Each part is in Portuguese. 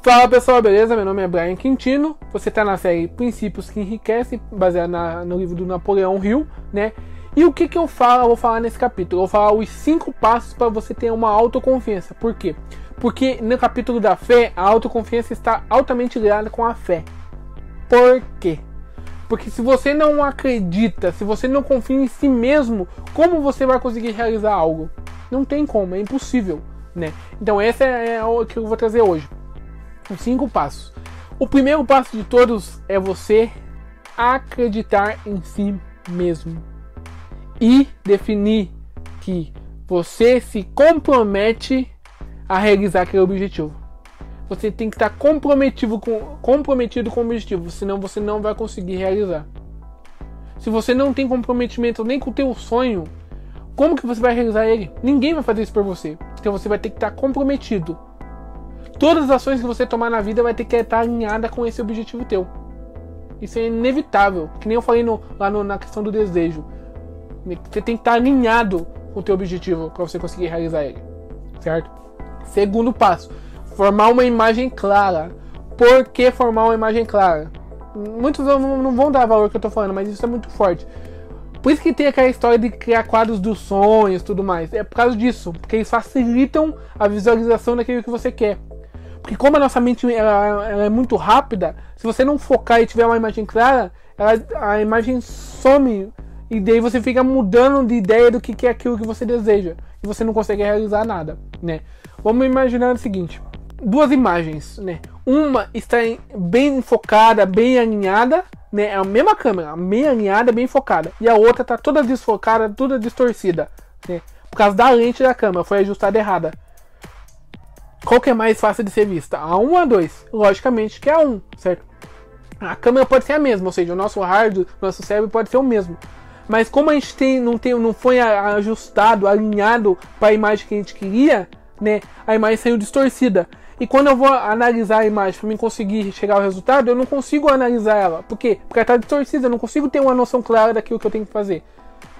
Fala pessoal, beleza? Meu nome é Brian Quintino. Você está na série Princípios que Enriquecem, baseada no livro do Napoleão Hill, né? E o que, que eu falo? Eu vou falar nesse capítulo. Eu vou falar os cinco passos para você ter uma autoconfiança. Por quê? Porque no capítulo da fé, a autoconfiança está altamente ligada com a fé. Por quê? Porque se você não acredita, se você não confia em si mesmo, como você vai conseguir realizar algo? Não tem como, é impossível, né? Então essa é o que eu vou trazer hoje os cinco passos. O primeiro passo de todos é você acreditar em si mesmo e definir que você se compromete a realizar aquele objetivo. Você tem que estar comprometido com, comprometido com o objetivo, senão você não vai conseguir realizar. Se você não tem comprometimento nem com o teu sonho, como que você vai realizar ele? Ninguém vai fazer isso por você. Então você vai ter que estar comprometido Todas as ações que você tomar na vida vai ter que estar alinhada com esse objetivo teu. Isso é inevitável, que nem eu falei no, lá no, na questão do desejo. Você tem que estar alinhado com o teu objetivo para você conseguir realizar ele, certo? Segundo passo, formar uma imagem clara. Por que formar uma imagem clara? Muitos não vão dar valor que eu tô falando, mas isso é muito forte. Por isso que tem aquela história de criar quadros dos sonhos tudo mais. É por causa disso, porque eles facilitam a visualização daquilo que você quer. Porque como a nossa mente ela, ela é muito rápida, se você não focar e tiver uma imagem clara, ela, a imagem some e daí você fica mudando de ideia do que, que é aquilo que você deseja e você não consegue realizar nada, né? Vamos imaginar o seguinte: duas imagens, né? Uma está bem focada, bem alinhada, né? É a mesma câmera, bem alinhada, bem focada, e a outra está toda desfocada, toda distorcida, né? Por causa da lente da câmera, foi ajustada errada. Qual que é mais fácil de ser vista? A 1 ou a 2? Logicamente que é a 1, certo? A câmera pode ser a mesma, ou seja, o nosso hardware, nosso cérebro pode ser o mesmo. Mas como a gente tem, não, tem, não foi ajustado, alinhado para a imagem que a gente queria, né? A imagem saiu distorcida. E quando eu vou analisar a imagem para mim conseguir chegar ao resultado, eu não consigo analisar ela. Por quê? Porque ela está distorcida, eu não consigo ter uma noção clara daquilo que eu tenho que fazer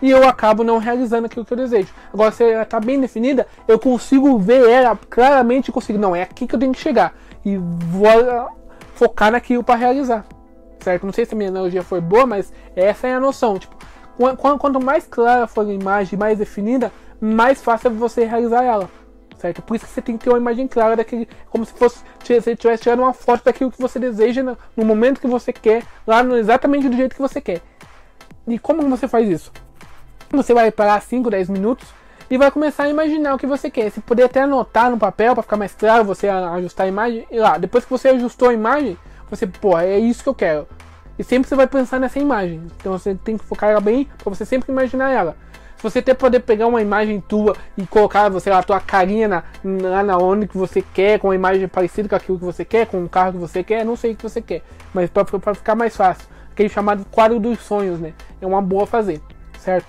e eu acabo não realizando aquilo que eu desejo. Agora, se ela está bem definida, eu consigo ver ela claramente, consigo, não, é aqui que eu tenho que chegar e vou ah, focar naquilo para realizar, certo? Não sei se a minha analogia foi boa, mas essa é a noção. Tipo, quanto mais clara for a imagem, mais definida, mais fácil é você realizar ela. Certo? Por isso que você tem que ter uma imagem clara daquele. Como se fosse se você tivesse tirando uma foto daquilo que você deseja no momento que você quer, lá no, exatamente do jeito que você quer. E como você faz isso? Você vai parar 5, 10 minutos e vai começar a imaginar o que você quer. Você poder até anotar no papel para ficar mais claro, você ajustar a imagem. E lá, depois que você ajustou a imagem, você, pô, é isso que eu quero. E sempre você vai pensar nessa imagem. Então você tem que focar ela bem para você sempre imaginar ela. Se você até poder pegar uma imagem tua e colocar, você lá, a tua carinha na, lá na onde que você quer, com uma imagem parecida com aquilo que você quer, com o carro que você quer, não sei o que você quer. Mas para ficar mais fácil. Aquele chamado quadro dos sonhos, né? É uma boa fazer, certo?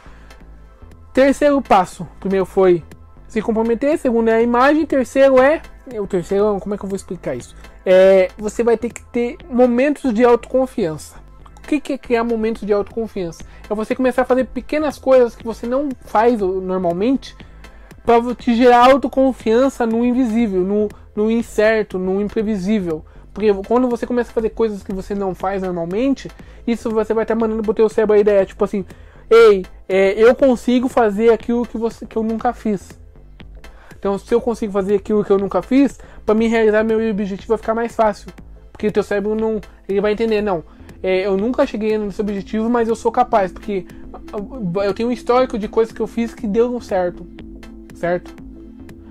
Terceiro passo. Primeiro foi se comprometer, segundo é a imagem, terceiro é. O terceiro, como é que eu vou explicar isso? É, você vai ter que ter momentos de autoconfiança. O que é criar momentos de autoconfiança? É você começar a fazer pequenas coisas que você não faz normalmente para te gerar autoconfiança no invisível, no, no incerto, no imprevisível. Porque quando você começa a fazer coisas que você não faz normalmente, isso você vai estar mandando pro teu cérebro a ideia, tipo assim, ei, é, eu consigo fazer aquilo que, você, que eu nunca fiz. Então, se eu consigo fazer aquilo que eu nunca fiz, para mim realizar meu objetivo vai ficar mais fácil. Porque o teu cérebro não. Ele vai entender, não. É, eu nunca cheguei nesse objetivo, mas eu sou capaz. Porque eu tenho um histórico de coisas que eu fiz que deu certo. Certo?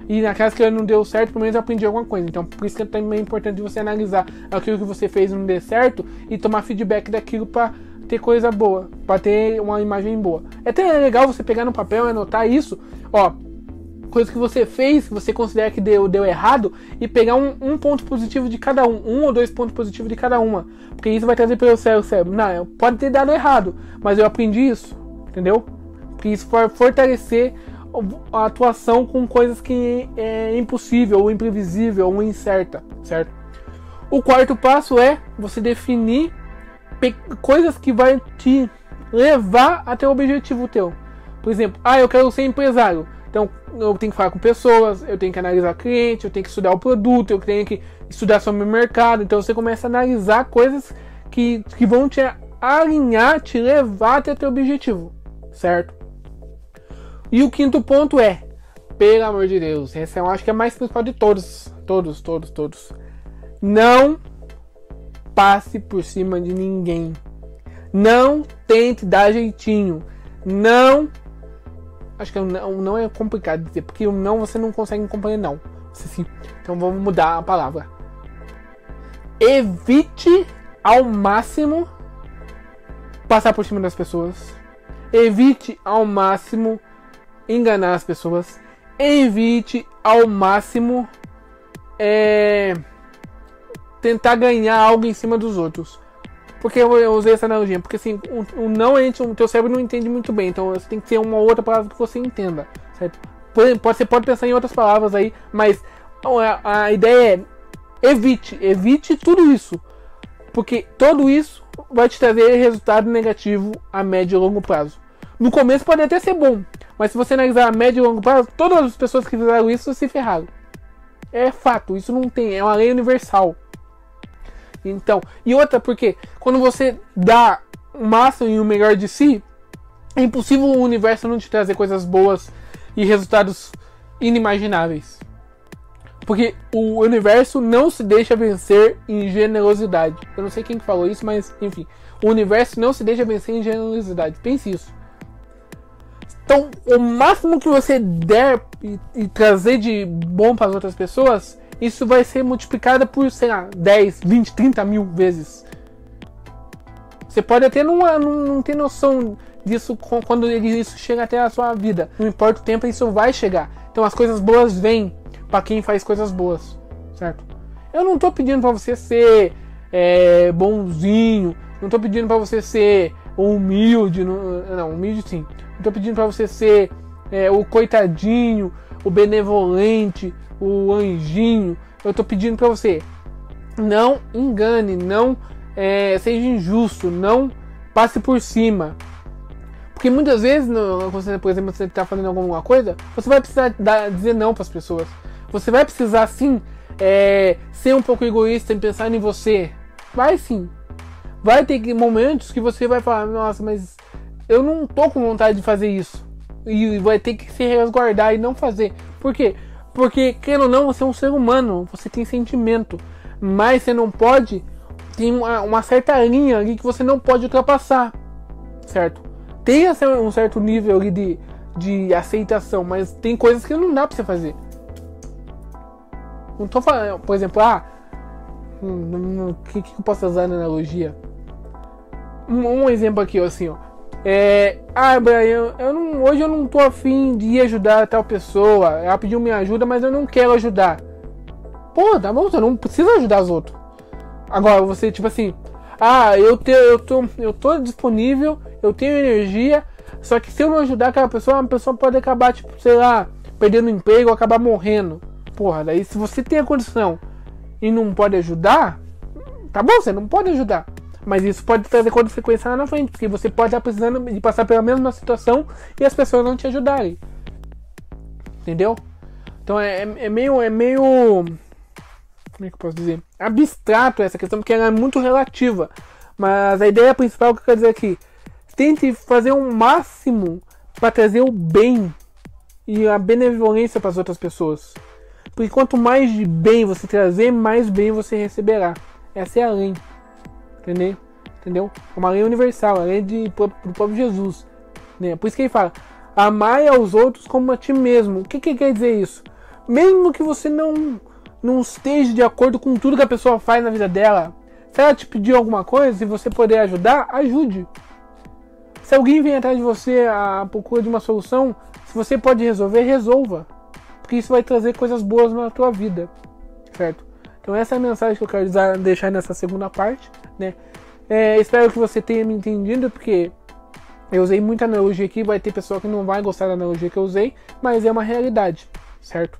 E naquelas que não deu certo, pelo menos eu aprendi alguma coisa. Então, por isso que é também importante você analisar aquilo que você fez e não deu certo e tomar feedback daquilo para ter coisa boa, para ter uma imagem boa. É até legal você pegar no papel e anotar isso, ó, coisa que você fez, que você considera que deu, deu errado, e pegar um, um, ponto positivo de cada um, um ou dois pontos positivos de cada uma, porque isso vai trazer para o seu cérebro. Não, pode ter dado errado, mas eu aprendi isso, entendeu? Porque isso vai fortalecer a atuação com coisas que é impossível, ou imprevisível, ou incerta, certo? O quarto passo é você definir coisas que vai te levar até o objetivo teu. Por exemplo, ah, eu quero ser empresário. Então eu tenho que falar com pessoas, eu tenho que analisar cliente, eu tenho que estudar o produto, eu tenho que estudar sobre o mercado. Então você começa a analisar coisas que, que vão te alinhar, te levar até teu objetivo, certo? E o quinto ponto é, pelo amor de Deus, esse eu acho que é mais principal de todos, todos, todos, todos. Não passe por cima de ninguém. Não tente dar jeitinho. Não. Acho que não, não é complicado dizer, porque o não você não consegue acompanhar não. Sim. Então vamos mudar a palavra. Evite ao máximo passar por cima das pessoas. Evite ao máximo enganar as pessoas. Evite ao máximo é, tentar ganhar algo em cima dos outros. Porque eu usei essa analogia? Porque assim, o, o não gente, o teu cérebro não entende muito bem. Então você tem que ter uma outra palavra que você entenda. Certo? Pode, você pode pensar em outras palavras aí, mas a, a ideia é evite, evite tudo isso. Porque tudo isso vai te trazer resultado negativo a médio e longo prazo. No começo pode até ser bom, mas se você analisar a médio e longo prazo, todas as pessoas que fizeram isso se ferraram. É fato, isso não tem, é uma lei universal. Então, e outra, porque quando você dá o máximo e o melhor de si, é impossível o universo não te trazer coisas boas e resultados inimagináveis. Porque o universo não se deixa vencer em generosidade. Eu não sei quem falou isso, mas enfim. O universo não se deixa vencer em generosidade. Pense isso. Então, o máximo que você der e, e trazer de bom para as outras pessoas isso vai ser multiplicado por, sei lá, 10, 20, 30 mil vezes. Você pode até não, não, não ter noção disso quando isso chega até a sua vida. Não importa o tempo, isso vai chegar. Então as coisas boas vêm para quem faz coisas boas, certo? Eu não tô pedindo para você ser é, bonzinho, não tô pedindo para você ser humilde, não, não humilde sim. Não tô pedindo para você ser é, o coitadinho, o benevolente, o anjinho. Eu tô pedindo para você, não engane, não é, seja injusto, não passe por cima. Porque muitas vezes, você, por exemplo, você está fazendo alguma coisa, você vai precisar dar, dizer não para as pessoas. Você vai precisar sim é, ser um pouco egoísta em pensar em você. Vai sim. Vai ter momentos que você vai falar, nossa, mas eu não tô com vontade de fazer isso. E vai ter que se resguardar e não fazer. Por quê? Porque, querendo ou não, você é um ser humano, você tem sentimento. Mas você não pode. Tem uma, uma certa linha ali que você não pode ultrapassar. Certo? Tem um certo nível ali de, de aceitação, mas tem coisas que não dá pra você fazer. Não tô falando, por exemplo, ah. O hum, que, que eu posso usar na analogia? Um, um exemplo aqui, assim, ó. É, ah, Brian, eu não, hoje eu não tô afim de ajudar tal pessoa. Ela pediu minha ajuda, mas eu não quero ajudar. Pô, tá bom, você não precisa ajudar os outros. Agora, você, tipo assim, ah, eu, te, eu, tô, eu tô disponível, eu tenho energia, só que se eu não ajudar aquela pessoa, uma pessoa pode acabar, tipo, sei lá, perdendo emprego acabar morrendo. Porra, daí se você tem a condição e não pode ajudar, tá bom, você não pode ajudar. Mas isso pode trazer consequência lá na frente, porque você pode estar precisando de passar pela mesma situação e as pessoas não te ajudarem. Entendeu? Então é, é, é meio. É meio. Como é que eu posso dizer? Abstrato essa questão, porque ela é muito relativa. Mas a ideia principal que eu quero dizer aqui: tente fazer o um máximo para trazer o bem e a benevolência para as outras pessoas. Porque quanto mais de bem você trazer, mais bem você receberá. Essa é a lei. Entendeu? Entendeu? É uma lei universal, a lei de, do próprio Jesus. Né? Por isso que ele fala: amai aos outros como a ti mesmo. O que, que quer dizer isso? Mesmo que você não, não esteja de acordo com tudo que a pessoa faz na vida dela, se ela te pedir alguma coisa e você poder ajudar, ajude. Se alguém vem atrás de você à procura de uma solução, se você pode resolver, resolva. Porque isso vai trazer coisas boas na tua vida. Certo? Então essa é a mensagem que eu quero deixar nessa segunda parte, né? É, espero que você tenha me entendido, porque eu usei muita analogia aqui, vai ter pessoa que não vai gostar da analogia que eu usei, mas é uma realidade, certo?